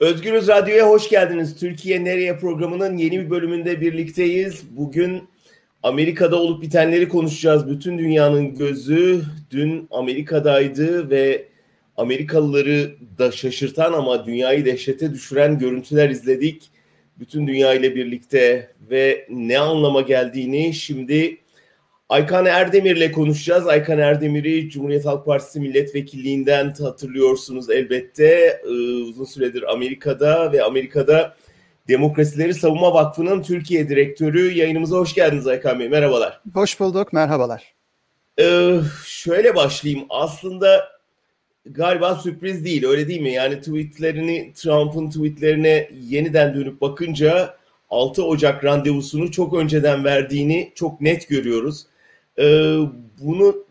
Özgürüz Radyo'ya hoş geldiniz. Türkiye Nereye programının yeni bir bölümünde birlikteyiz. Bugün Amerika'da olup bitenleri konuşacağız. Bütün dünyanın gözü dün Amerika'daydı ve Amerikalıları da şaşırtan ama dünyayı dehşete düşüren görüntüler izledik. Bütün dünya ile birlikte ve ne anlama geldiğini şimdi Aykan Erdemir'le konuşacağız. Aykan Erdemir'i Cumhuriyet Halk Partisi milletvekilliğinden hatırlıyorsunuz elbette. Ee, uzun süredir Amerika'da ve Amerika'da Demokrasileri Savunma Vakfı'nın Türkiye Direktörü. Yayınımıza hoş geldiniz Aykan Bey. Merhabalar. Hoş bulduk. Merhabalar. Ee, şöyle başlayayım. Aslında galiba sürpriz değil öyle değil mi? Yani tweetlerini Trump'ın tweetlerine yeniden dönüp bakınca 6 Ocak randevusunu çok önceden verdiğini çok net görüyoruz. Ee, bunu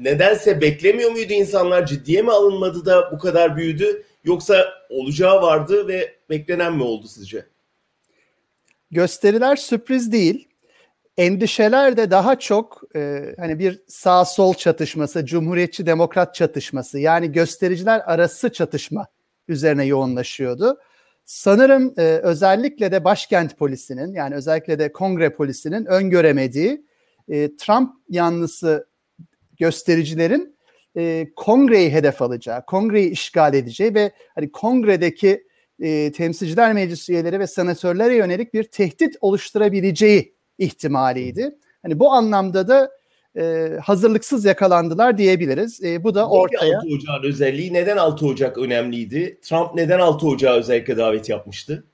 nedense beklemiyor muydu insanlar? Ciddiye mi alınmadı da bu kadar büyüdü? Yoksa olacağı vardı ve beklenen mi oldu sizce? Gösteriler sürpriz değil. Endişeler de daha çok e, hani bir sağ sol çatışması, cumhuriyetçi demokrat çatışması yani göstericiler arası çatışma üzerine yoğunlaşıyordu. Sanırım e, özellikle de başkent polisinin yani özellikle de kongre polisinin öngöremediği e, Trump yanlısı göstericilerin e, kongreyi hedef alacağı, kongreyi işgal edeceği ve hani kongredeki e, temsilciler meclis üyeleri ve senatörlere yönelik bir tehdit oluşturabileceği ihtimaliydi. Hani bu anlamda da e, hazırlıksız yakalandılar diyebiliriz. E, bu da ortaya... 6 Ocak'ın özelliği neden 6 Ocak önemliydi? Trump neden 6 Ocak'a özellikle davet yapmıştı?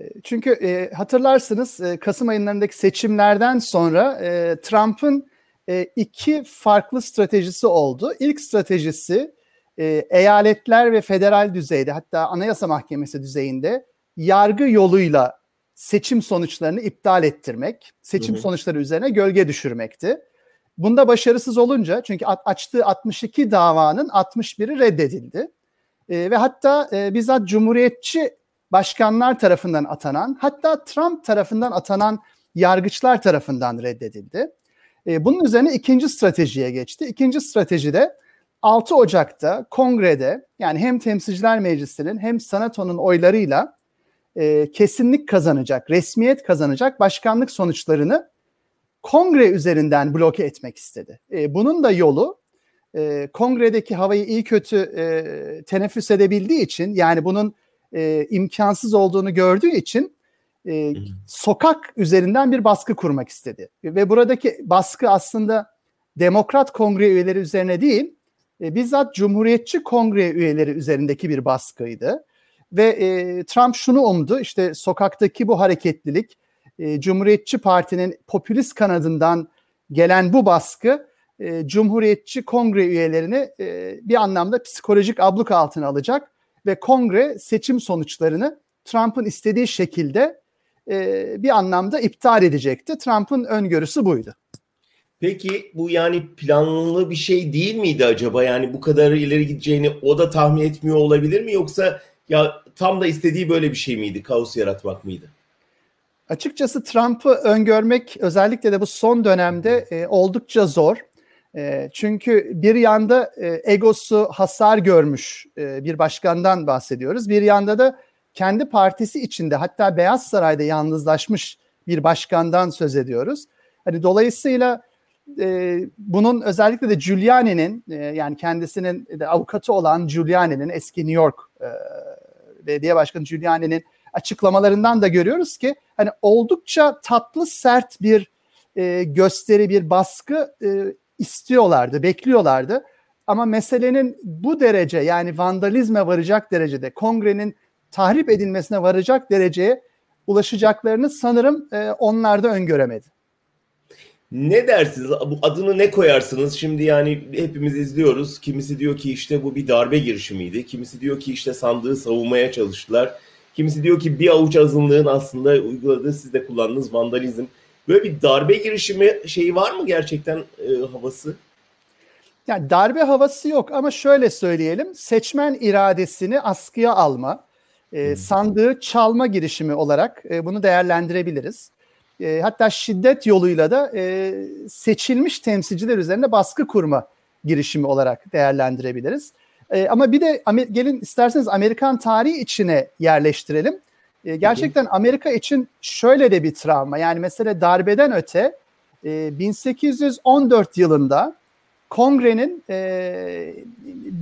E, çünkü e, hatırlarsınız e, Kasım aylarındaki seçimlerden sonra e, Trump'ın e, iki farklı stratejisi oldu. İlk stratejisi e, eyaletler ve federal düzeyde hatta Anayasa Mahkemesi düzeyinde yargı yoluyla seçim sonuçlarını iptal ettirmek, seçim hı hı. sonuçları üzerine gölge düşürmekti. Bunda başarısız olunca çünkü açtığı 62 davanın 61'i reddedildi. E, ve hatta e, bizzat cumhuriyetçi başkanlar tarafından atanan hatta Trump tarafından atanan yargıçlar tarafından reddedildi. E, bunun üzerine ikinci stratejiye geçti. İkinci stratejide 6 Ocak'ta kongrede yani hem temsilciler meclisinin hem senatonun oylarıyla e, kesinlik kazanacak, resmiyet kazanacak başkanlık sonuçlarını kongre üzerinden bloke etmek istedi. E, bunun da yolu e, kongredeki havayı iyi kötü e, teneffüs edebildiği için yani bunun e, imkansız olduğunu gördüğü için e, sokak üzerinden bir baskı kurmak istedi. Ve buradaki baskı aslında demokrat kongre üyeleri üzerine değil, e, bizzat cumhuriyetçi kongre üyeleri üzerindeki bir baskıydı. Ve e, Trump şunu umdu, işte sokaktaki bu hareketlilik, e, Cumhuriyetçi Parti'nin popülist kanadından gelen bu baskı, e, Cumhuriyetçi kongre üyelerini e, bir anlamda psikolojik abluk altına alacak ve kongre seçim sonuçlarını Trump'ın istediği şekilde e, bir anlamda iptal edecekti. Trump'ın öngörüsü buydu. Peki bu yani planlı bir şey değil miydi acaba? Yani bu kadar ileri gideceğini o da tahmin etmiyor olabilir mi? Yoksa ya tam da istediği böyle bir şey miydi? Kaos yaratmak mıydı? Açıkçası Trump'ı öngörmek özellikle de bu son dönemde e, oldukça zor. E, çünkü bir yanda e, egosu hasar görmüş e, bir başkandan bahsediyoruz. Bir yanda da kendi partisi içinde hatta Beyaz Saray'da yalnızlaşmış bir başkandan söz ediyoruz. Hani dolayısıyla e, bunun özellikle de Giuliani'nin e, yani kendisinin de avukatı olan Giuliani'nin eski New York e, belediye başkanı Giuliani'nin açıklamalarından da görüyoruz ki hani oldukça tatlı sert bir e, gösteri bir baskı e, istiyorlardı, bekliyorlardı. Ama meselenin bu derece yani vandalizme varacak derecede kongrenin tahrip edilmesine varacak dereceye ulaşacaklarını sanırım e, onlar da öngöremedi. Ne dersiniz? Bu adını ne koyarsınız? Şimdi yani hepimiz izliyoruz. Kimisi diyor ki işte bu bir darbe girişimiydi. Kimisi diyor ki işte sandığı savunmaya çalıştılar. Kimisi diyor ki bir avuç azınlığın aslında uyguladığı siz de kullandığınız vandalizm. Böyle bir darbe girişimi şeyi var mı gerçekten e, havası? Yani darbe havası yok ama şöyle söyleyelim. Seçmen iradesini askıya alma, e, sandığı çalma girişimi olarak e, bunu değerlendirebiliriz. E, hatta şiddet yoluyla da e, seçilmiş temsilciler üzerine baskı kurma girişimi olarak değerlendirebiliriz. E, ama bir de gelin isterseniz Amerikan tarihi içine yerleştirelim. E, gerçekten Amerika için şöyle de bir travma. Yani mesela darbeden öte e, 1814 yılında Kongre'nin e,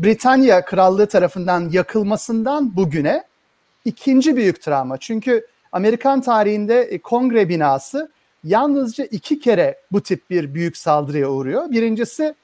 Britanya Krallığı tarafından yakılmasından bugüne ikinci büyük travma. Çünkü Amerikan tarihinde e, Kongre binası yalnızca iki kere bu tip bir büyük saldırıya uğruyor. Birincisi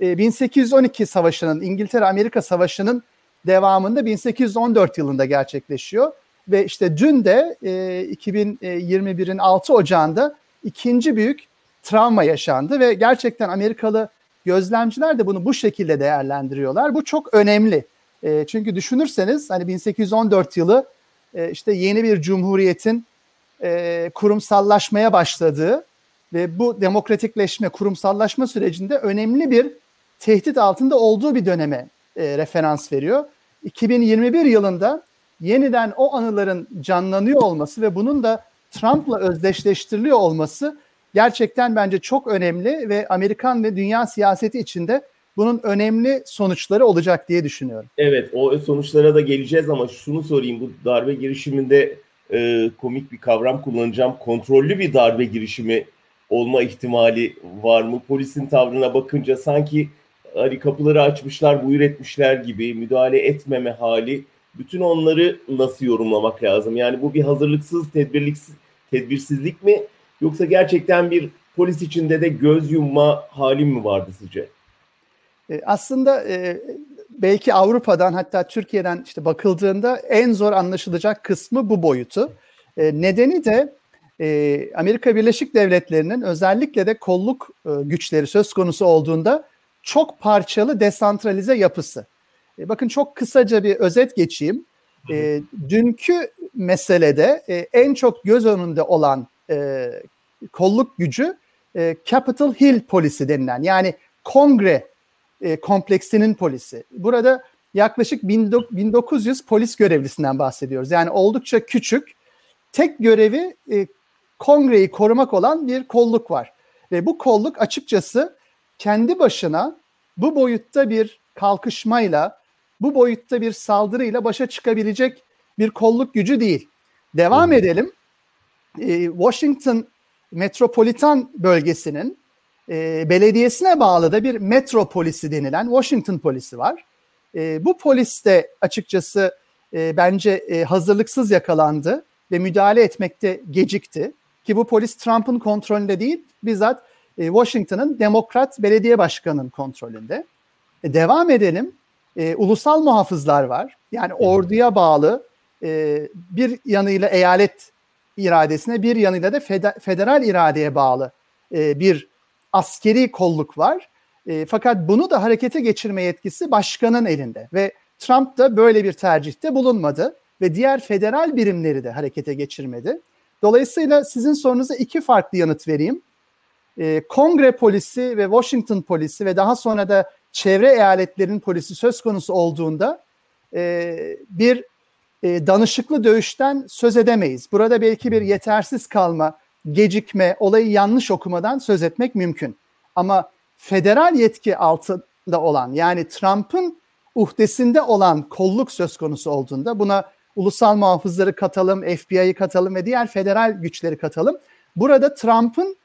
1812 e, Savaşı'nın, İngiltere-Amerika Savaşı'nın devamında 1814 yılında gerçekleşiyor. Ve işte dün de 2021'in 6 Ocağı'nda ikinci büyük travma yaşandı ve gerçekten Amerikalı gözlemciler de bunu bu şekilde değerlendiriyorlar. Bu çok önemli. E, çünkü düşünürseniz hani 1814 yılı e, işte yeni bir cumhuriyetin e, kurumsallaşmaya başladığı ve bu demokratikleşme, kurumsallaşma sürecinde önemli bir tehdit altında olduğu bir döneme e, referans veriyor. 2021 yılında yeniden o anıların canlanıyor olması ve bunun da Trump'la özdeşleştiriliyor olması gerçekten bence çok önemli ve Amerikan ve dünya siyaseti içinde bunun önemli sonuçları olacak diye düşünüyorum. Evet o sonuçlara da geleceğiz ama şunu sorayım bu darbe girişiminde e, komik bir kavram kullanacağım. Kontrollü bir darbe girişimi olma ihtimali var mı? Polisin tavrına bakınca sanki hani kapıları açmışlar, buyur etmişler gibi müdahale etmeme hali. Bütün onları nasıl yorumlamak lazım? Yani bu bir hazırlıksız, tedbirliksiz, tedbirsizlik mi? Yoksa gerçekten bir polis içinde de göz yumma hali mi vardı sizce? E, aslında e, belki Avrupa'dan hatta Türkiye'den işte bakıldığında en zor anlaşılacak kısmı bu boyutu. E, nedeni de e, Amerika Birleşik Devletleri'nin özellikle de kolluk e, güçleri söz konusu olduğunda çok parçalı desantralize yapısı. E, bakın çok kısaca bir özet geçeyim. E, dünkü meselede e, en çok göz önünde olan e, kolluk gücü e, Capitol Hill polisi denilen yani kongre e, kompleksinin polisi. Burada yaklaşık 1900 polis görevlisinden bahsediyoruz. Yani oldukça küçük. Tek görevi e, kongreyi korumak olan bir kolluk var. Ve bu kolluk açıkçası kendi başına bu boyutta bir kalkışmayla, bu boyutta bir saldırıyla başa çıkabilecek bir kolluk gücü değil. Devam edelim. Ee, Washington metropolitan bölgesinin e, belediyesine bağlı da bir metro polisi denilen Washington polisi var. E, bu polis de açıkçası e, bence e, hazırlıksız yakalandı ve müdahale etmekte gecikti. Ki bu polis Trump'ın kontrolünde değil, bizzat e, Washington'ın demokrat belediye başkanının kontrolünde. E, devam edelim. E, ulusal muhafızlar var. Yani orduya bağlı e, bir yanıyla eyalet iradesine bir yanıyla da federal iradeye bağlı e, bir askeri kolluk var. E, fakat bunu da harekete geçirme yetkisi başkanın elinde ve Trump da böyle bir tercihte bulunmadı ve diğer federal birimleri de harekete geçirmedi. Dolayısıyla sizin sorunuza iki farklı yanıt vereyim. E, Kongre polisi ve Washington polisi ve daha sonra da çevre eyaletlerin polisi söz konusu olduğunda e, bir e, danışıklı dövüşten söz edemeyiz. Burada belki bir yetersiz kalma, gecikme, olayı yanlış okumadan söz etmek mümkün. Ama federal yetki altında olan yani Trump'ın uhdesinde olan kolluk söz konusu olduğunda buna ulusal muhafızları katalım, FBI'yi katalım ve diğer federal güçleri katalım. Burada Trump'ın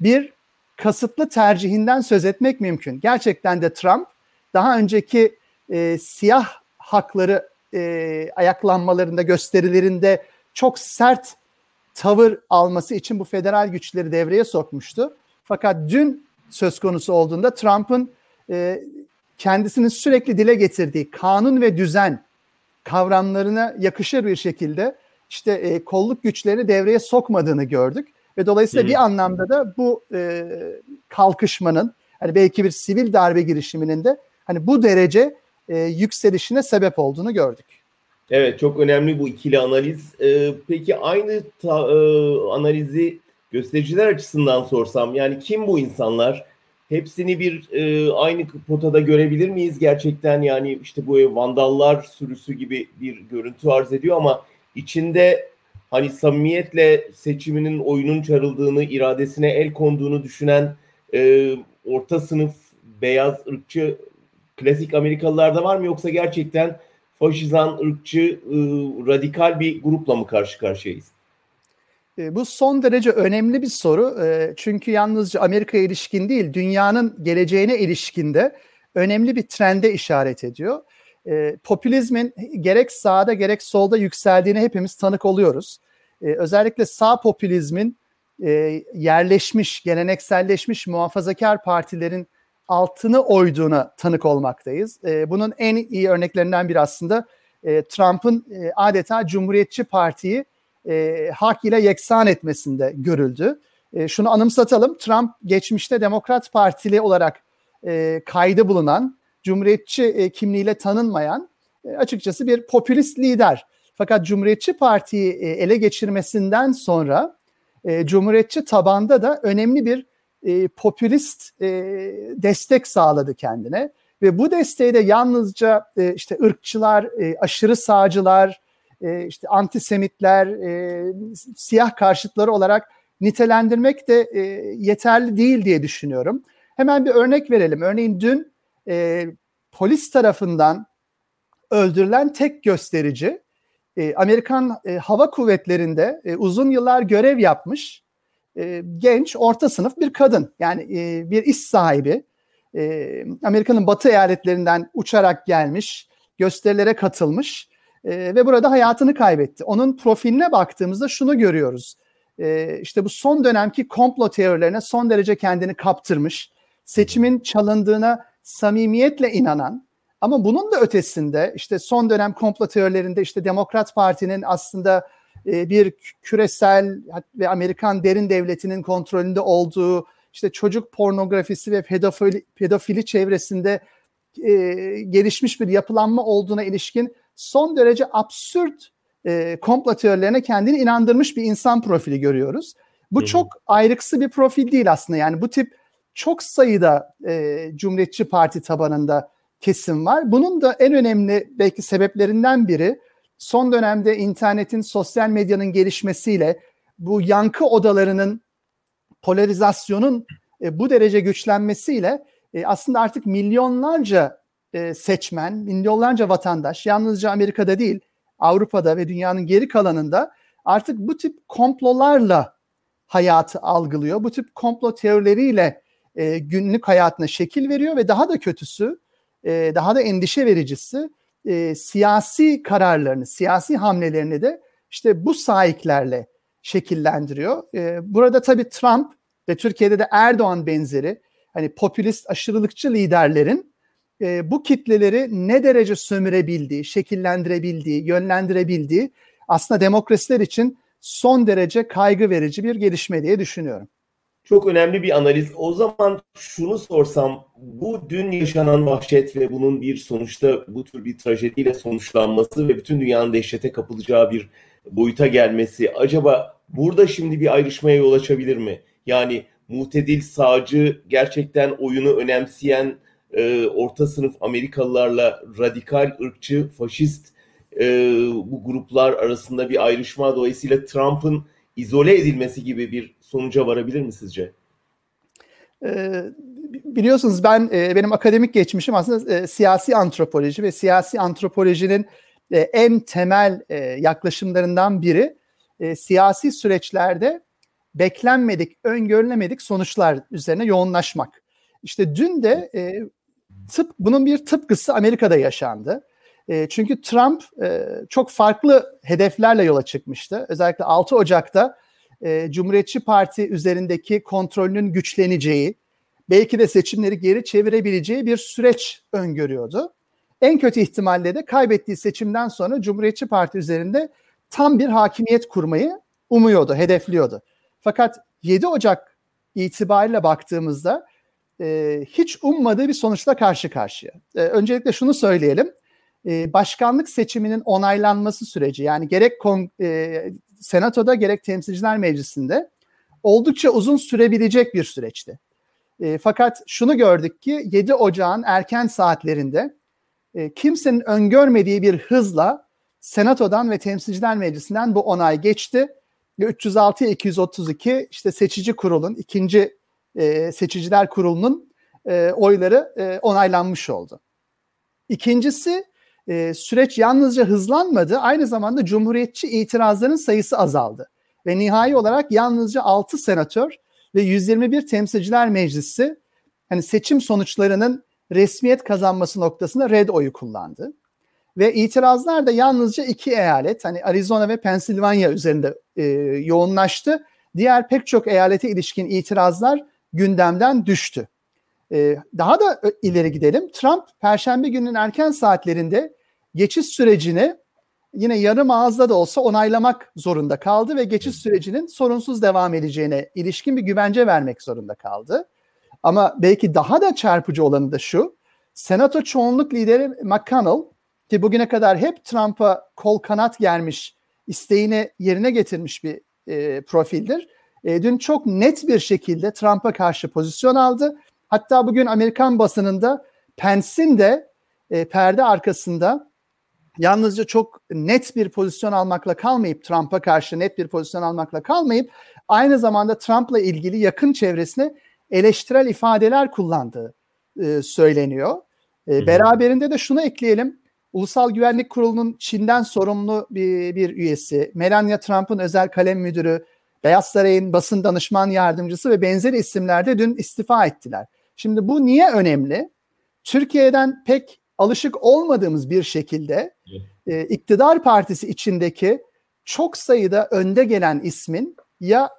bir kasıtlı tercihinden söz etmek mümkün. Gerçekten de Trump daha önceki e, siyah hakları e, ayaklanmalarında, gösterilerinde çok sert tavır alması için bu federal güçleri devreye sokmuştu. Fakat dün söz konusu olduğunda Trump'ın e, kendisinin sürekli dile getirdiği kanun ve düzen kavramlarına yakışır bir şekilde işte e, kolluk güçlerini devreye sokmadığını gördük ve dolayısıyla bir anlamda da bu e, kalkışmanın hani belki bir sivil darbe girişiminin de hani bu derece e, yükselişine sebep olduğunu gördük. Evet çok önemli bu ikili analiz. Ee, peki aynı ta, e, analizi göstericiler açısından sorsam yani kim bu insanlar? Hepsini bir e, aynı potada görebilir miyiz gerçekten? Yani işte bu vandallar sürüsü gibi bir görüntü arz ediyor ama içinde hani samimiyetle seçiminin oyunun çarıldığını, iradesine el konduğunu düşünen e, orta sınıf beyaz ırkçı klasik Amerikalılarda var mı yoksa gerçekten faşizan, ırkçı, e, radikal bir grupla mı karşı karşıyayız? E, bu son derece önemli bir soru. E, çünkü yalnızca Amerika'ya ilişkin değil, dünyanın geleceğine ilişkinde önemli bir trende işaret ediyor. E, popülizmin gerek sağda gerek solda yükseldiğine hepimiz tanık oluyoruz. Özellikle sağ popülizmin yerleşmiş, gelenekselleşmiş muhafazakar partilerin altını oyduğuna tanık olmaktayız. Bunun en iyi örneklerinden biri aslında Trump'ın adeta Cumhuriyetçi Parti'yi e, hak ile yeksan etmesinde görüldü. E, şunu anımsatalım. Trump geçmişte Demokrat Partili olarak e, kaydı bulunan, Cumhuriyetçi e, kimliğiyle tanınmayan e, açıkçası bir popülist lider. Fakat Cumhuriyetçi Parti'yi e, ele geçirmesinden sonra e, Cumhuriyetçi tabanda da önemli bir e, popülist e, destek sağladı kendine. Ve bu desteği de yalnızca e, işte ırkçılar, e, aşırı sağcılar, e, işte antisemitler, e, siyah karşıtları olarak nitelendirmek de e, yeterli değil diye düşünüyorum. Hemen bir örnek verelim. Örneğin dün e, polis tarafından öldürülen tek gösterici e, Amerikan e, Hava Kuvvetleri'nde e, uzun yıllar görev yapmış e, genç orta sınıf bir kadın. Yani e, bir iş sahibi. E, Amerika'nın batı eyaletlerinden uçarak gelmiş, gösterilere katılmış e, ve burada hayatını kaybetti. Onun profiline baktığımızda şunu görüyoruz. E, işte bu son dönemki komplo teorilerine son derece kendini kaptırmış, seçimin çalındığına samimiyetle inanan ama bunun da ötesinde işte son dönem komplo teorilerinde işte Demokrat Parti'nin aslında e, bir küresel ve Amerikan derin devletinin kontrolünde olduğu işte çocuk pornografisi ve pedofili, pedofili çevresinde e, gelişmiş bir yapılanma olduğuna ilişkin son derece absürt e, komplo teorilerine kendini inandırmış bir insan profili görüyoruz. Bu Hı-hı. çok ayrıksı bir profil değil aslında. Yani bu tip çok sayıda e, Cumhuriyetçi Parti tabanında kesim var. Bunun da en önemli belki sebeplerinden biri son dönemde internetin, sosyal medyanın gelişmesiyle bu yankı odalarının polarizasyonun e, bu derece güçlenmesiyle e, aslında artık milyonlarca e, seçmen, milyonlarca vatandaş yalnızca Amerika'da değil Avrupa'da ve dünyanın geri kalanında artık bu tip komplolarla hayatı algılıyor. Bu tip komplo teorileriyle e, günlük hayatına şekil veriyor ve daha da kötüsü, e, daha da endişe vericisi e, siyasi kararlarını, siyasi hamlelerini de işte bu sahiplerle şekillendiriyor. E, burada tabii Trump ve Türkiye'de de Erdoğan benzeri hani popülist aşırılıkçı liderlerin e, bu kitleleri ne derece sömürebildiği, şekillendirebildiği, yönlendirebildiği aslında demokrasiler için son derece kaygı verici bir gelişme diye düşünüyorum. Çok önemli bir analiz. O zaman şunu sorsam, bu dün yaşanan vahşet ve bunun bir sonuçta bu tür bir trajediyle sonuçlanması ve bütün dünyanın dehşete kapılacağı bir boyuta gelmesi acaba burada şimdi bir ayrışmaya yol açabilir mi? Yani muhtedil sağcı gerçekten oyunu önemseyen e, orta sınıf Amerikalılarla radikal, ırkçı, faşist e, bu gruplar arasında bir ayrışma dolayısıyla Trump'ın izole edilmesi gibi bir sonuca varabilir mi sizce? Ee, biliyorsunuz ben e, benim akademik geçmişim aslında e, siyasi antropoloji ve siyasi antropolojinin e, en temel e, yaklaşımlarından biri e, siyasi süreçlerde beklenmedik, öngörülemedik sonuçlar üzerine yoğunlaşmak. İşte dün de e, tıp bunun bir tıpkısı Amerika'da yaşandı. E, çünkü Trump e, çok farklı hedeflerle yola çıkmıştı. Özellikle 6 Ocak'ta e, Cumhuriyetçi Parti üzerindeki kontrolünün güçleneceği, belki de seçimleri geri çevirebileceği bir süreç öngörüyordu. En kötü ihtimalle de kaybettiği seçimden sonra Cumhuriyetçi Parti üzerinde tam bir hakimiyet kurmayı umuyordu, hedefliyordu. Fakat 7 Ocak itibariyle baktığımızda e, hiç ummadığı bir sonuçla karşı karşıya. E, öncelikle şunu söyleyelim. E, başkanlık seçiminin onaylanması süreci yani gerek kon, e, senatoda gerek temsilciler meclisinde oldukça uzun sürebilecek bir süreçti. E, fakat şunu gördük ki 7 Ocağın erken saatlerinde e, kimsenin öngörmediği bir hızla senatodan ve temsilciler meclisinden bu onay geçti. 306 232 işte seçici kurulun ikinci e, seçiciler kurulunun e, oyları e, onaylanmış oldu. İkincisi e, süreç yalnızca hızlanmadı, aynı zamanda cumhuriyetçi itirazların sayısı azaldı. Ve nihai olarak yalnızca 6 senatör ve 121 temsilciler meclisi hani seçim sonuçlarının resmiyet kazanması noktasında red oyu kullandı. Ve itirazlar da yalnızca iki eyalet hani Arizona ve Pensilvanya üzerinde e, yoğunlaştı. Diğer pek çok eyalete ilişkin itirazlar gündemden düştü. E, daha da ileri gidelim. Trump Perşembe gününün erken saatlerinde geçiş sürecini yine yarım ağızda da olsa onaylamak zorunda kaldı ve geçiş sürecinin sorunsuz devam edeceğine ilişkin bir güvence vermek zorunda kaldı. Ama belki daha da çarpıcı olanı da şu. Senato çoğunluk lideri McConnell ki bugüne kadar hep Trump'a kol kanat germiş, isteğini yerine getirmiş bir e, profildir. E, dün çok net bir şekilde Trump'a karşı pozisyon aldı. Hatta bugün Amerikan basınında Pence'in de e, perde arkasında yalnızca çok net bir pozisyon almakla kalmayıp Trump'a karşı net bir pozisyon almakla kalmayıp aynı zamanda Trump'la ilgili yakın çevresine eleştirel ifadeler kullandığı e, söyleniyor. E, beraberinde de şunu ekleyelim. Ulusal Güvenlik Kurulu'nun Çin'den sorumlu bir, bir üyesi, Melania Trump'ın özel kalem müdürü, Beyaz Saray'ın basın danışman yardımcısı ve benzeri isimler de dün istifa ettiler. Şimdi bu niye önemli? Türkiye'den pek alışık olmadığımız bir şekilde e, iktidar partisi içindeki çok sayıda önde gelen ismin ya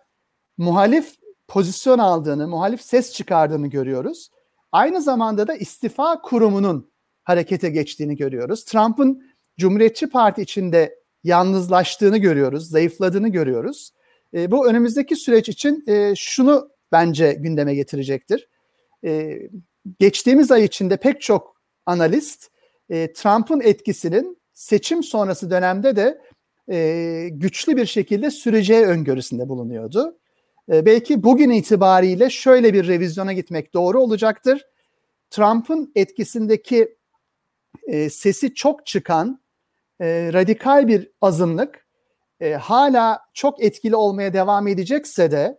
muhalif pozisyon aldığını, muhalif ses çıkardığını görüyoruz. Aynı zamanda da istifa kurumunun harekete geçtiğini görüyoruz. Trump'ın Cumhuriyetçi Parti içinde yalnızlaştığını görüyoruz, zayıfladığını görüyoruz. E, bu önümüzdeki süreç için e, şunu bence gündeme getirecektir. E, geçtiğimiz ay içinde pek çok analist e, Trump'ın etkisinin seçim sonrası dönemde de e, güçlü bir şekilde süreceği öngörüsünde bulunuyordu. E, belki bugün itibariyle şöyle bir revizyona gitmek doğru olacaktır. Trump'ın etkisindeki e, sesi çok çıkan e, radikal bir azınlık e, hala çok etkili olmaya devam edecekse de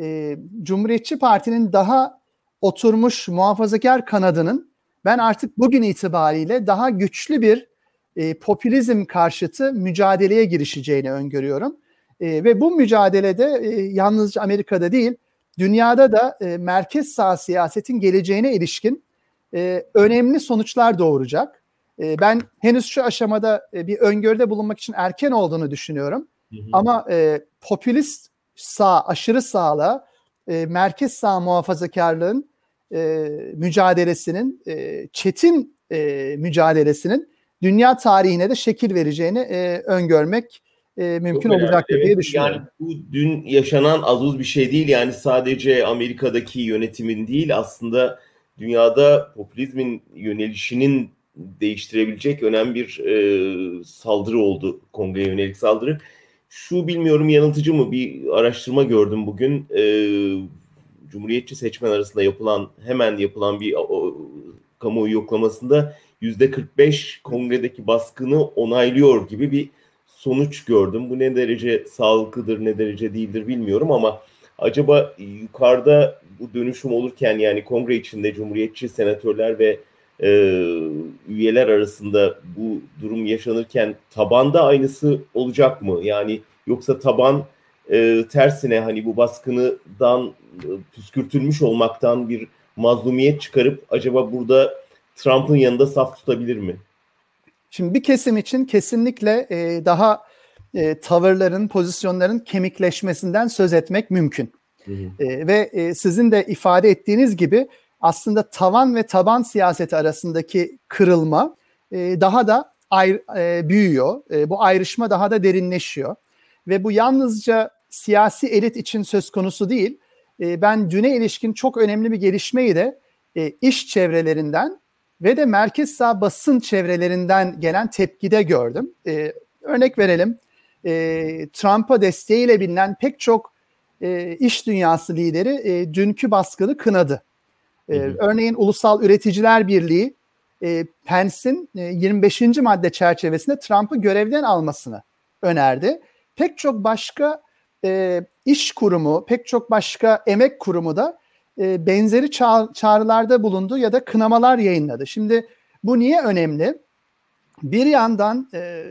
e, Cumhuriyetçi Parti'nin daha oturmuş muhafazakar kanadının ben artık bugün itibariyle daha güçlü bir e, popülizm karşıtı mücadeleye girişeceğini öngörüyorum. E, ve bu mücadelede e, yalnızca Amerika'da değil, dünyada da e, merkez sağ siyasetin geleceğine ilişkin e, önemli sonuçlar doğuracak. E, ben henüz şu aşamada e, bir öngörüde bulunmak için erken olduğunu düşünüyorum. Hı hı. Ama e, popülist sağ, aşırı sağla e, merkez sağ muhafazakarlığın e, mücadelesinin, e, çetin e, mücadelesinin dünya tarihine de şekil vereceğini e, öngörmek e, mümkün olacaktır evet. diye düşünüyorum. Yani bu dün yaşanan az uz bir şey değil. Yani sadece Amerika'daki yönetimin değil aslında dünyada popülizmin yönelişinin değiştirebilecek önemli bir e, saldırı oldu. Kongreye yönelik saldırı. Şu bilmiyorum yanıltıcı mı bir araştırma gördüm bugün. E, Cumhuriyetçi seçmen arasında yapılan hemen yapılan bir o, kamuoyu yoklamasında yüzde 45 kongredeki baskını onaylıyor gibi bir sonuç gördüm. Bu ne derece sağlıklıdır ne derece değildir bilmiyorum ama acaba yukarıda bu dönüşüm olurken yani kongre içinde cumhuriyetçi senatörler ve e, üyeler arasında bu durum yaşanırken tabanda aynısı olacak mı? Yani yoksa taban e, tersine hani bu baskınıdan e, püskürtülmüş olmaktan bir mazlumiyet çıkarıp acaba burada Trump'ın yanında saf tutabilir mi? Şimdi bir kesim için kesinlikle e, daha e, tavırların, pozisyonların kemikleşmesinden söz etmek mümkün. Hı hı. E, ve e, sizin de ifade ettiğiniz gibi aslında tavan ve taban siyaseti arasındaki kırılma e, daha da ayr, e, büyüyor. E, bu ayrışma daha da derinleşiyor. Ve bu yalnızca siyasi elit için söz konusu değil. E, ben düne ilişkin çok önemli bir gelişmeyi de e, iş çevrelerinden ve de merkez sağ basın çevrelerinden gelen tepkide gördüm. E, örnek verelim. E, Trump'a desteğiyle bilinen pek çok e, iş dünyası lideri e, dünkü baskını kınadı. E, örneğin Ulusal Üreticiler Birliği e, Pence'in e, 25. madde çerçevesinde Trump'ı görevden almasını önerdi. Pek çok başka e, iş kurumu, pek çok başka emek kurumu da e, benzeri ça- çağrılarda bulundu ya da kınamalar yayınladı. Şimdi Bu niye önemli? Bir yandan e,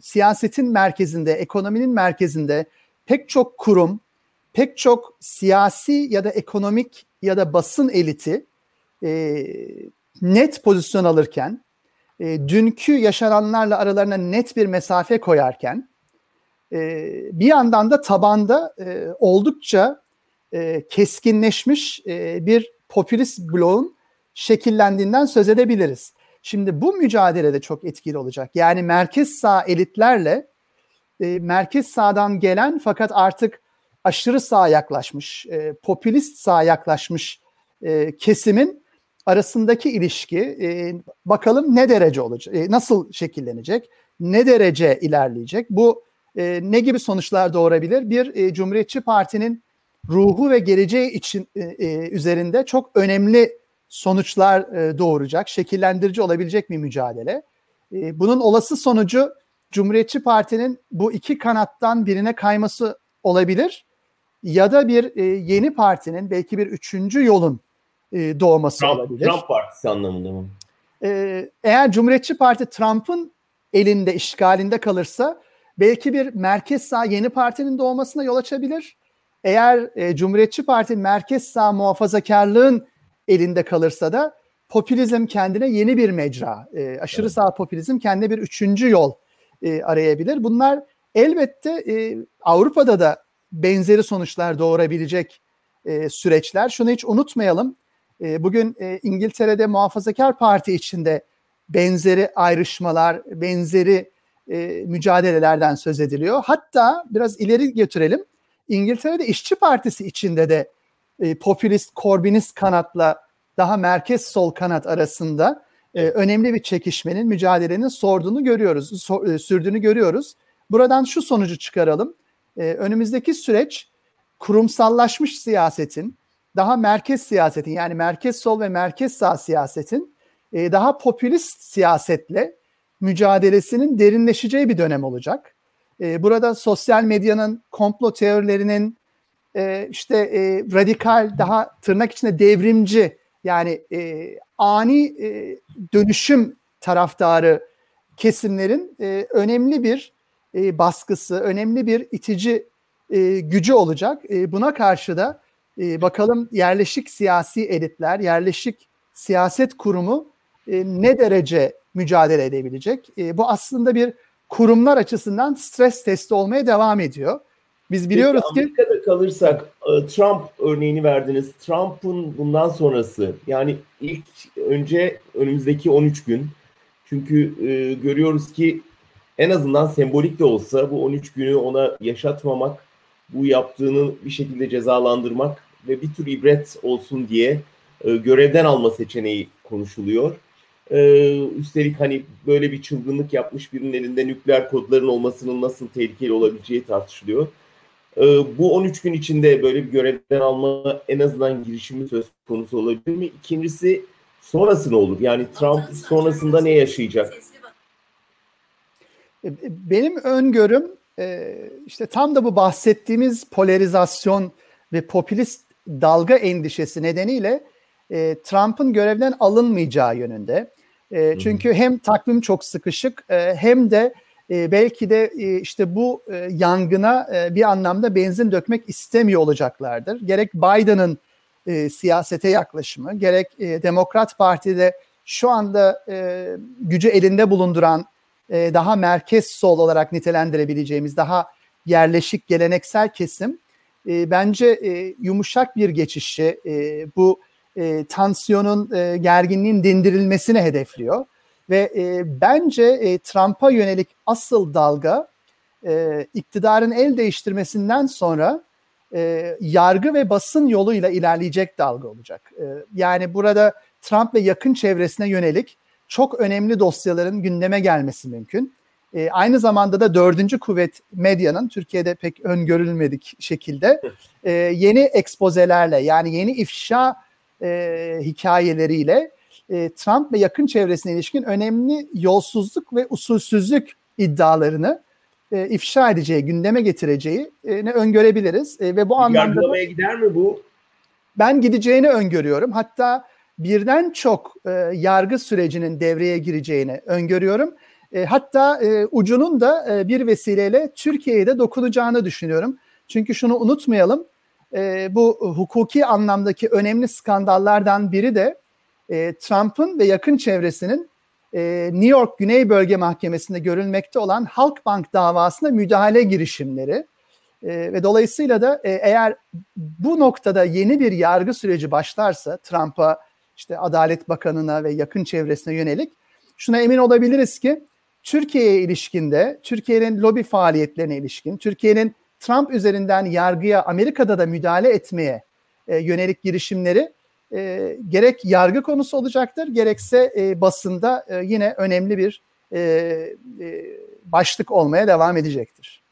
siyasetin merkezinde, ekonominin merkezinde pek çok kurum, pek çok siyasi ya da ekonomik ya da basın eliti e, net pozisyon alırken, e, dünkü yaşananlarla aralarına net bir mesafe koyarken, e, bir yandan da tabanda e, oldukça e, keskinleşmiş e, bir popülist bloğun şekillendiğinden söz edebiliriz. Şimdi bu mücadelede çok etkili olacak. Yani merkez sağ elitlerle e, merkez sağdan gelen fakat artık aşırı sağ yaklaşmış, e, popülist sağ yaklaşmış e, kesimin arasındaki ilişki e, bakalım ne derece olacak, e, nasıl şekillenecek, ne derece ilerleyecek. Bu e, ne gibi sonuçlar doğurabilir? Bir e, Cumhuriyetçi Parti'nin ruhu ve geleceği için e, e, üzerinde çok önemli sonuçlar e, doğuracak, şekillendirici olabilecek bir mücadele. E, bunun olası sonucu Cumhuriyetçi Parti'nin bu iki kanattan birine kayması olabilir ya da bir e, yeni partinin belki bir üçüncü yolun e, doğması Trump, olabilir. Trump Partisi anlamında mı? E, eğer Cumhuriyetçi Parti Trump'ın elinde, işgalinde kalırsa belki bir merkez sağ yeni partinin doğmasına yol açabilir. Eğer e, Cumhuriyetçi Parti merkez sağ muhafazakarlığın elinde kalırsa da popülizm kendine yeni bir mecra, e, aşırı evet. sağ popülizm kendine bir üçüncü yol e, arayabilir. Bunlar elbette e, Avrupa'da da benzeri sonuçlar doğurabilecek e, süreçler. Şunu hiç unutmayalım. E, bugün e, İngiltere'de Muhafazakar Parti içinde benzeri ayrışmalar, benzeri e, mücadelelerden söz ediliyor. Hatta biraz ileri götürelim. İngiltere'de İşçi Partisi içinde de e, popülist, korbinist kanatla daha merkez sol kanat arasında e, önemli bir çekişmenin, mücadelenin sorduğunu görüyoruz, so, e, sürdüğünü görüyoruz. Buradan şu sonucu çıkaralım. E, önümüzdeki süreç kurumsallaşmış siyasetin, daha merkez siyasetin yani merkez sol ve merkez sağ siyasetin e, daha popülist siyasetle mücadelesinin derinleşeceği bir dönem olacak. E, burada sosyal medyanın, komplo teorilerinin, e, işte e, radikal, daha tırnak içinde devrimci yani e, ani e, dönüşüm taraftarı kesimlerin e, önemli bir e, baskısı, önemli bir itici e, gücü olacak. E, buna karşı da e, bakalım yerleşik siyasi elitler, yerleşik siyaset kurumu e, ne derece mücadele edebilecek? E, bu aslında bir kurumlar açısından stres testi olmaya devam ediyor. Biz biliyoruz Peki, ki Amerika'da kalırsak e, Trump örneğini verdiniz. Trump'ın bundan sonrası yani ilk önce önümüzdeki 13 gün çünkü e, görüyoruz ki en azından sembolik de olsa bu 13 günü ona yaşatmamak, bu yaptığını bir şekilde cezalandırmak ve bir tür ibret olsun diye e, görevden alma seçeneği konuşuluyor. E, üstelik hani böyle bir çılgınlık yapmış birinin elinde nükleer kodların olmasının nasıl tehlikeli olabileceği tartışılıyor. E, bu 13 gün içinde böyle bir görevden alma en azından girişimi söz konusu olabilir mi? İkincisi sonrası ne olur? Yani Trump sonrasında ne yaşayacak? E, benim öngörüm e, işte tam da bu bahsettiğimiz polarizasyon ve popülist dalga endişesi nedeniyle e, Trump'ın görevden alınmayacağı yönünde. E, çünkü hem takvim çok sıkışık e, hem de e, belki de e, işte bu e, yangına e, bir anlamda benzin dökmek istemiyor olacaklardır. Gerek Biden'ın e, siyasete yaklaşımı, gerek e, Demokrat Parti'de şu anda e, gücü elinde bulunduran e, daha merkez sol olarak nitelendirebileceğimiz daha yerleşik geleneksel kesim e, bence e, yumuşak bir geçişi e, bu e, tansiyonun, e, gerginliğin dindirilmesini hedefliyor. Ve e, bence e, Trump'a yönelik asıl dalga e, iktidarın el değiştirmesinden sonra e, yargı ve basın yoluyla ilerleyecek dalga olacak. E, yani burada Trump ve yakın çevresine yönelik çok önemli dosyaların gündeme gelmesi mümkün. E, aynı zamanda da dördüncü kuvvet medyanın Türkiye'de pek öngörülmedik şekilde e, yeni ekspozelerle yani yeni ifşa e, hikayeleriyle e, Trump ve yakın çevresine ilişkin önemli yolsuzluk ve usulsüzlük iddialarını e, ifşa edeceği, gündeme getireceği e, ne öngörebiliriz. E, ve bu anlamda Yargılamaya gider mi bu? Ben gideceğini öngörüyorum. Hatta birden çok e, yargı sürecinin devreye gireceğini öngörüyorum. E, hatta e, ucunun da e, bir vesileyle Türkiye'ye de dokunacağını düşünüyorum. Çünkü şunu unutmayalım, e, bu hukuki anlamdaki önemli skandallardan biri de e, Trump'ın ve yakın çevresinin e, New York Güney Bölge Mahkemesi'nde görülmekte olan Halkbank davasına müdahale girişimleri. E, ve dolayısıyla da e, eğer bu noktada yeni bir yargı süreci başlarsa Trump'a işte Adalet Bakanı'na ve yakın çevresine yönelik şuna emin olabiliriz ki Türkiye'ye ilişkinde, Türkiye'nin lobi faaliyetlerine ilişkin, Türkiye'nin Trump üzerinden yargıya Amerika'da da müdahale etmeye e, yönelik girişimleri e, gerek yargı konusu olacaktır, gerekse e, basında e, yine önemli bir e, e, başlık olmaya devam edecektir.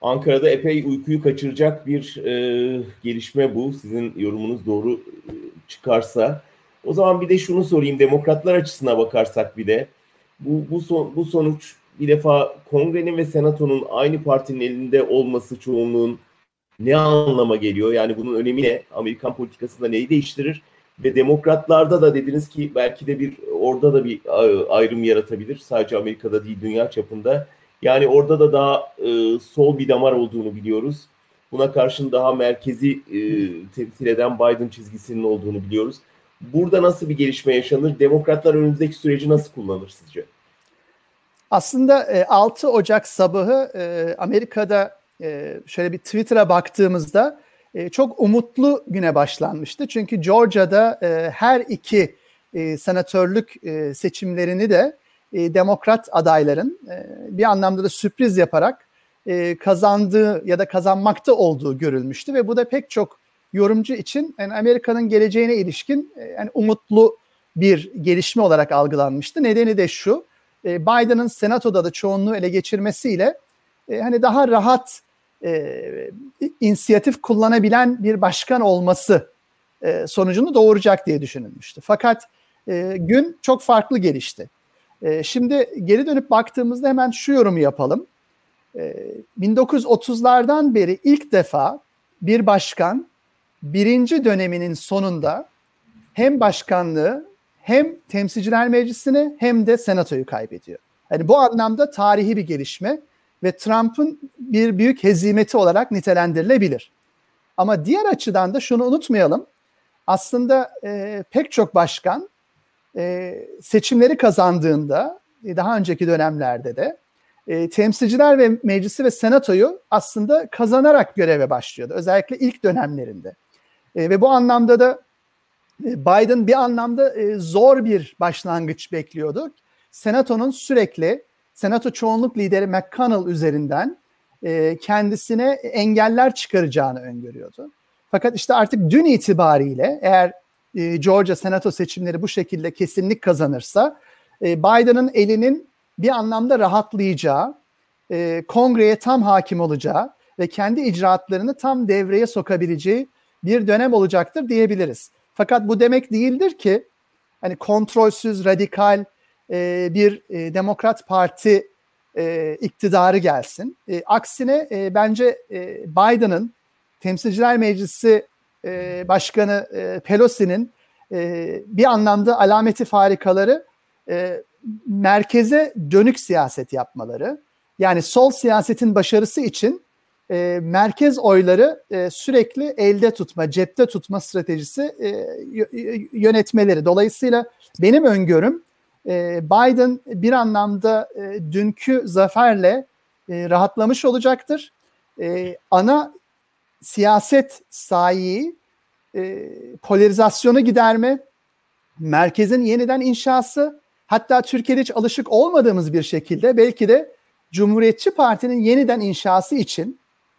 Ankara'da epey uykuyu kaçıracak bir e, gelişme bu. Sizin yorumunuz doğru e, çıkarsa. O zaman bir de şunu sorayım. Demokratlar açısına bakarsak bir de bu bu son, bu sonuç bir defa kongrenin ve senatonun aynı partinin elinde olması çoğunluğun ne anlama geliyor? Yani bunun önemi ne? Amerikan politikasında neyi değiştirir? Ve demokratlarda da dediniz ki belki de bir orada da bir ayrım yaratabilir. Sadece Amerika'da değil dünya çapında. Yani orada da daha e, sol bir damar olduğunu biliyoruz. Buna karşın daha merkezi e, temsil eden Biden çizgisinin olduğunu biliyoruz. Burada nasıl bir gelişme yaşanır? Demokratlar önümüzdeki süreci nasıl kullanır sizce? Aslında 6 e, Ocak sabahı e, Amerika'da e, şöyle bir Twitter'a baktığımızda çok umutlu güne başlanmıştı. Çünkü Georgia'da her iki senatörlük seçimlerini de demokrat adayların bir anlamda da sürpriz yaparak kazandığı ya da kazanmakta olduğu görülmüştü ve bu da pek çok yorumcu için yani Amerika'nın geleceğine ilişkin yani umutlu bir gelişme olarak algılanmıştı. Nedeni de şu, e, Biden'ın senatoda da çoğunluğu ele geçirmesiyle e, hani daha rahat e, inisiyatif kullanabilen bir başkan olması e, sonucunu doğuracak diye düşünülmüştü. Fakat e, gün çok farklı gelişti. E, şimdi geri dönüp baktığımızda hemen şu yorumu yapalım. E, 1930'lardan beri ilk defa bir başkan birinci döneminin sonunda hem başkanlığı hem temsilciler meclisini hem de senatoyu kaybediyor. Yani bu anlamda tarihi bir gelişme ve Trump'ın bir büyük hezimeti olarak nitelendirilebilir. Ama diğer açıdan da şunu unutmayalım. Aslında e, pek çok başkan e, seçimleri kazandığında e, daha önceki dönemlerde de e, temsilciler ve meclisi ve senatoyu aslında kazanarak göreve başlıyordu. Özellikle ilk dönemlerinde. E, ve bu anlamda da e, Biden bir anlamda e, zor bir başlangıç bekliyordu. Senato'nun sürekli Senato çoğunluk lideri McConnell üzerinden e, kendisine engeller çıkaracağını öngörüyordu. Fakat işte artık dün itibariyle eğer Georgia Senato seçimleri bu şekilde kesinlik kazanırsa Biden'ın elinin bir anlamda rahatlayacağı, kongreye tam hakim olacağı ve kendi icraatlarını tam devreye sokabileceği bir dönem olacaktır diyebiliriz. Fakat bu demek değildir ki hani kontrolsüz, radikal e, bir e, Demokrat Parti e, iktidarı gelsin. E, aksine e, bence e, Biden'ın Temsilciler Meclisi e, Başkanı e, Pelosi'nin e, bir anlamda alameti farikaları e, merkeze dönük siyaset yapmaları. Yani sol siyasetin başarısı için e, merkez oyları e, sürekli elde tutma, cepte tutma stratejisi e, yönetmeleri. Dolayısıyla benim öngörüm e, Biden bir anlamda e, dünkü zaferle e, rahatlamış olacaktır. E, ana siyaset sahiyi e, polarizasyonu giderme, merkezin yeniden inşası, hatta Türkiye'de hiç alışık olmadığımız bir şekilde belki de Cumhuriyetçi Parti'nin yeniden inşası için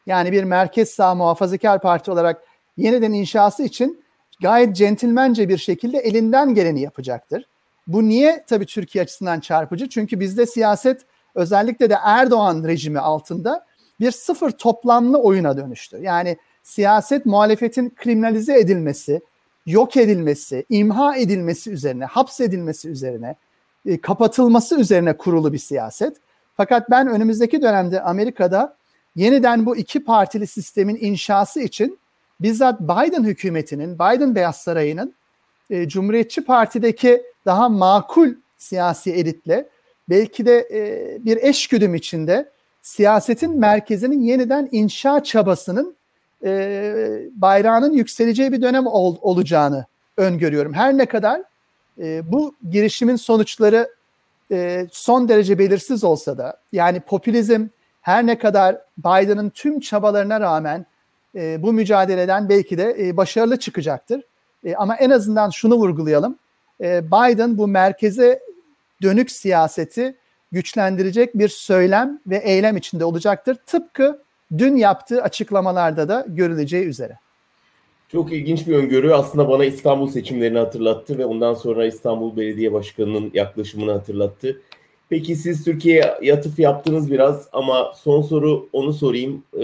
yani bir merkez sağ muhafazakar parti olarak yeniden inşası için gayet centilmence bir şekilde elinden geleni yapacaktır. Bu niye tabii Türkiye açısından çarpıcı? Çünkü bizde siyaset özellikle de Erdoğan rejimi altında bir sıfır toplamlı oyuna dönüştü. Yani siyaset muhalefetin kriminalize edilmesi, yok edilmesi, imha edilmesi üzerine, hapsedilmesi üzerine, e, kapatılması üzerine kurulu bir siyaset. Fakat ben önümüzdeki dönemde Amerika'da yeniden bu iki partili sistemin inşası için bizzat Biden hükümetinin, Biden Beyaz Sarayı'nın e, Cumhuriyetçi Parti'deki daha makul siyasi elitle belki de e, bir eşgüdüm içinde siyasetin merkezinin yeniden inşa çabasının e, bayrağının yükseleceği bir dönem ol, olacağını öngörüyorum. Her ne kadar e, bu girişimin sonuçları e, son derece belirsiz olsa da yani popülizm her ne kadar Biden'ın tüm çabalarına rağmen e, bu mücadeleden belki de e, başarılı çıkacaktır. E, ama en azından şunu vurgulayalım. E, Biden bu merkeze dönük siyaseti güçlendirecek bir söylem ve eylem içinde olacaktır. Tıpkı dün yaptığı açıklamalarda da görüleceği üzere. Çok ilginç bir öngörü. Aslında bana İstanbul seçimlerini hatırlattı ve ondan sonra İstanbul Belediye Başkanı'nın yaklaşımını hatırlattı. Peki siz Türkiye'ye yatıf yaptınız biraz ama son soru onu sorayım. Ee,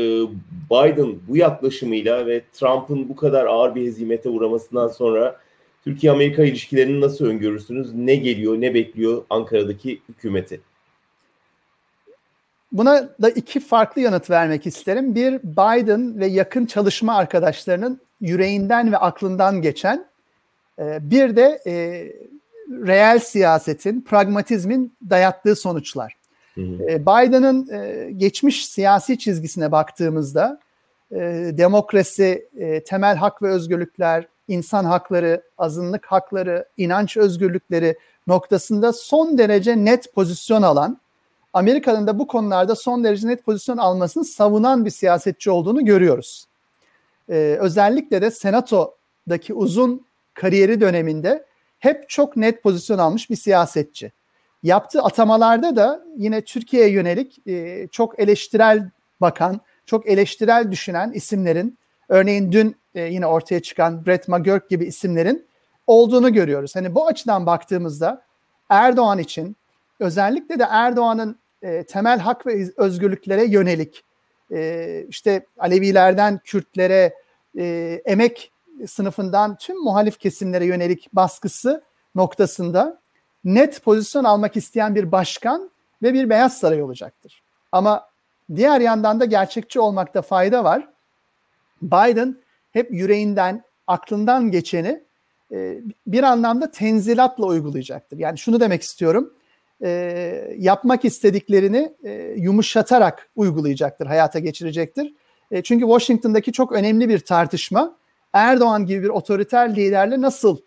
Biden bu yaklaşımıyla ve Trump'ın bu kadar ağır bir hezimete uğramasından sonra Türkiye-Amerika ilişkilerini nasıl öngörürsünüz? Ne geliyor, ne bekliyor Ankara'daki hükümeti? Buna da iki farklı yanıt vermek isterim. Bir, Biden ve yakın çalışma arkadaşlarının yüreğinden ve aklından geçen, e, bir de e, reel siyasetin, pragmatizmin dayattığı sonuçlar. E, Biden'ın geçmiş siyasi çizgisine baktığımızda demokrasi, temel hak ve özgürlükler, insan hakları, azınlık hakları, inanç özgürlükleri noktasında son derece net pozisyon alan, Amerika'nın da bu konularda son derece net pozisyon almasını savunan bir siyasetçi olduğunu görüyoruz. Ee, özellikle de senatodaki uzun kariyeri döneminde hep çok net pozisyon almış bir siyasetçi. Yaptığı atamalarda da yine Türkiye'ye yönelik e, çok eleştirel bakan, çok eleştirel düşünen isimlerin, örneğin dün e, yine ortaya çıkan Brett McGurk gibi isimlerin olduğunu görüyoruz. Hani bu açıdan baktığımızda Erdoğan için özellikle de Erdoğan'ın e, temel hak ve özgürlüklere yönelik e, işte Alevilerden Kürtlere, e, emek sınıfından tüm muhalif kesimlere yönelik baskısı noktasında net pozisyon almak isteyen bir başkan ve bir Beyaz Saray olacaktır. Ama diğer yandan da gerçekçi olmakta fayda var. Biden hep yüreğinden, aklından geçeni e, bir anlamda tenzilatla uygulayacaktır. Yani şunu demek istiyorum e, yapmak istediklerini e, yumuşatarak uygulayacaktır, hayata geçirecektir. Çünkü Washington'daki çok önemli bir tartışma Erdoğan gibi bir otoriter liderle nasıl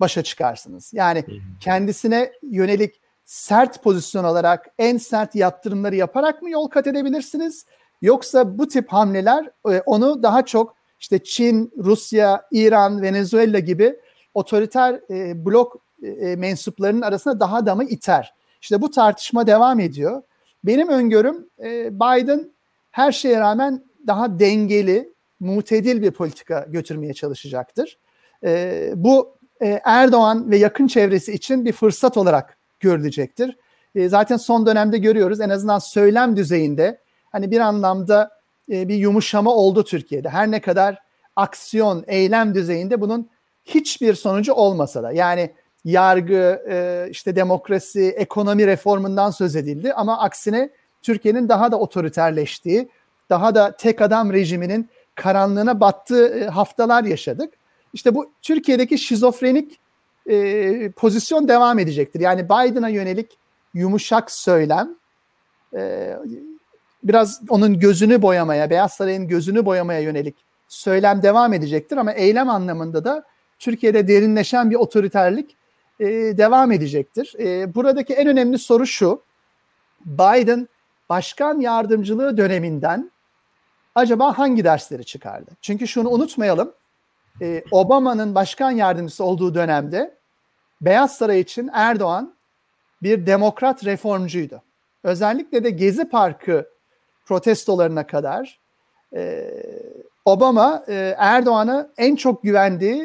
başa çıkarsınız? Yani kendisine yönelik sert pozisyon olarak en sert yaptırımları yaparak mı yol kat edebilirsiniz? Yoksa bu tip hamleler e, onu daha çok işte Çin, Rusya, İran, Venezuela gibi otoriter e, blok e, mensuplarının arasında daha da mı iter? İşte bu tartışma devam ediyor. Benim öngörüm Biden her şeye rağmen daha dengeli, mutedil bir politika götürmeye çalışacaktır. E, bu e, Erdoğan ve yakın çevresi için bir fırsat olarak görülecektir. E, zaten son dönemde görüyoruz en azından söylem düzeyinde hani bir anlamda e, bir yumuşama oldu Türkiye'de. Her ne kadar aksiyon, eylem düzeyinde bunun hiçbir sonucu olmasa da yani yargı, e, işte demokrasi, ekonomi reformundan söz edildi. Ama aksine Türkiye'nin daha da otoriterleştiği, daha da tek adam rejiminin karanlığına battığı e, haftalar yaşadık. İşte bu Türkiye'deki şizofrenik e, pozisyon devam edecektir. Yani Biden'a yönelik yumuşak söylem, e, biraz onun gözünü boyamaya, Beyaz Saray'ın gözünü boyamaya yönelik söylem devam edecektir. Ama eylem anlamında da Türkiye'de derinleşen bir otoriterlik e, devam edecektir. E, buradaki en önemli soru şu. Biden başkan yardımcılığı döneminden acaba hangi dersleri çıkardı? Çünkü şunu unutmayalım. E, Obama'nın başkan yardımcısı olduğu dönemde Beyaz Saray için Erdoğan bir demokrat reformcuydu. Özellikle de Gezi Parkı protestolarına kadar e, Obama e, Erdoğan'ı en çok güvendiği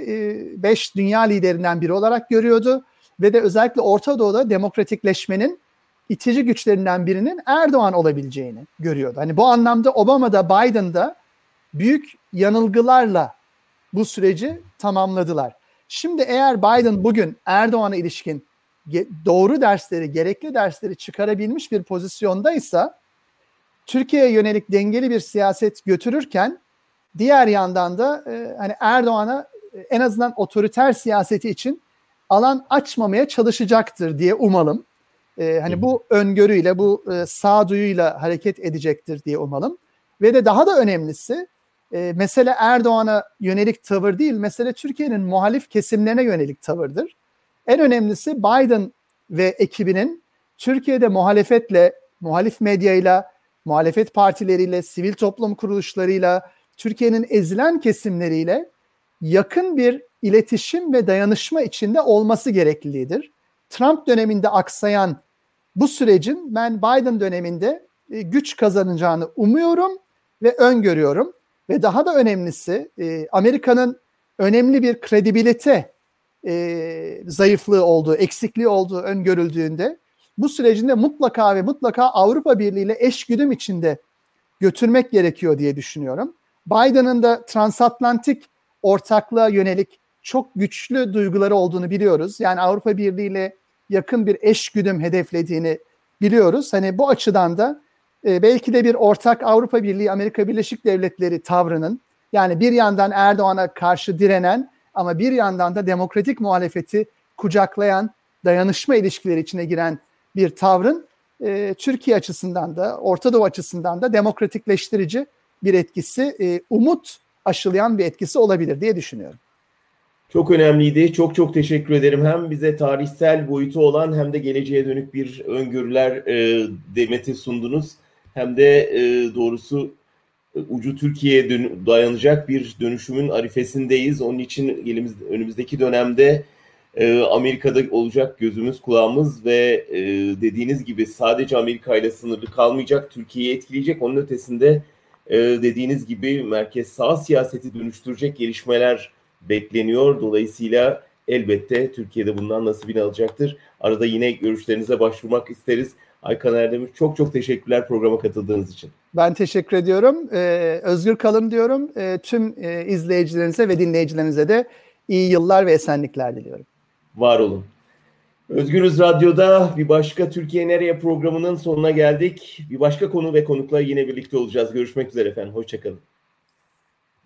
5 e, dünya liderinden biri olarak görüyordu ve de özellikle Orta Doğu'da demokratikleşmenin itici güçlerinden birinin Erdoğan olabileceğini görüyordu. Hani bu anlamda Obama da Biden da büyük yanılgılarla bu süreci tamamladılar. Şimdi eğer Biden bugün Erdoğan'a ilişkin doğru dersleri, gerekli dersleri çıkarabilmiş bir pozisyondaysa Türkiye'ye yönelik dengeli bir siyaset götürürken Diğer yandan da e, hani Erdoğan'a en azından otoriter siyaseti için alan açmamaya çalışacaktır diye umalım. E, hani bu öngörüyle, bu e, sağduyuyla hareket edecektir diye umalım. Ve de daha da önemlisi e, mesele Erdoğan'a yönelik tavır değil, mesele Türkiye'nin muhalif kesimlerine yönelik tavırdır. En önemlisi Biden ve ekibinin Türkiye'de muhalefetle, muhalif medyayla, muhalefet partileriyle, sivil toplum kuruluşlarıyla, Türkiye'nin ezilen kesimleriyle yakın bir iletişim ve dayanışma içinde olması gerekliliğidir. Trump döneminde aksayan bu sürecin ben Biden döneminde e, güç kazanacağını umuyorum ve öngörüyorum. Ve daha da önemlisi e, Amerika'nın önemli bir kredibilite e, zayıflığı olduğu, eksikliği olduğu öngörüldüğünde bu sürecinde mutlaka ve mutlaka Avrupa Birliği ile eşgüdüm içinde götürmek gerekiyor diye düşünüyorum. Biden'ın da transatlantik ortaklığa yönelik çok güçlü duyguları olduğunu biliyoruz. Yani Avrupa Birliği ile yakın bir eşgüdüm hedeflediğini biliyoruz. Hani bu açıdan da e, belki de bir ortak Avrupa Birliği Amerika Birleşik Devletleri tavrının yani bir yandan Erdoğan'a karşı direnen ama bir yandan da demokratik muhalefeti kucaklayan dayanışma ilişkileri içine giren bir tavrın e, Türkiye açısından da Orta Doğu açısından da demokratikleştirici bir etkisi, e, umut aşılayan bir etkisi olabilir diye düşünüyorum. Çok önemliydi. Çok çok teşekkür ederim. Hem bize tarihsel boyutu olan hem de geleceğe dönük bir öngörüler e, demeti sundunuz. Hem de e, doğrusu e, ucu Türkiye'ye dayanacak bir dönüşümün arifesindeyiz. Onun için elimiz, önümüzdeki dönemde e, Amerika'da olacak gözümüz kulağımız ve e, dediğiniz gibi sadece Amerika ile sınırlı kalmayacak, Türkiye'yi etkileyecek. Onun ötesinde e, dediğiniz gibi merkez sağ siyaseti dönüştürecek gelişmeler bekleniyor. Dolayısıyla elbette Türkiye'de bundan nasibini alacaktır. Arada yine görüşlerinize başvurmak isteriz. Aykan Erdemir çok çok teşekkürler programa katıldığınız için. Ben teşekkür ediyorum. Ee, özgür kalın diyorum. Ee, tüm e, izleyicilerinize ve dinleyicilerinize de iyi yıllar ve esenlikler diliyorum. Var olun. Özgürüz Radyo'da bir başka Türkiye Nereye programının sonuna geldik. Bir başka konu ve konukla yine birlikte olacağız. Görüşmek üzere efendim. Hoşçakalın.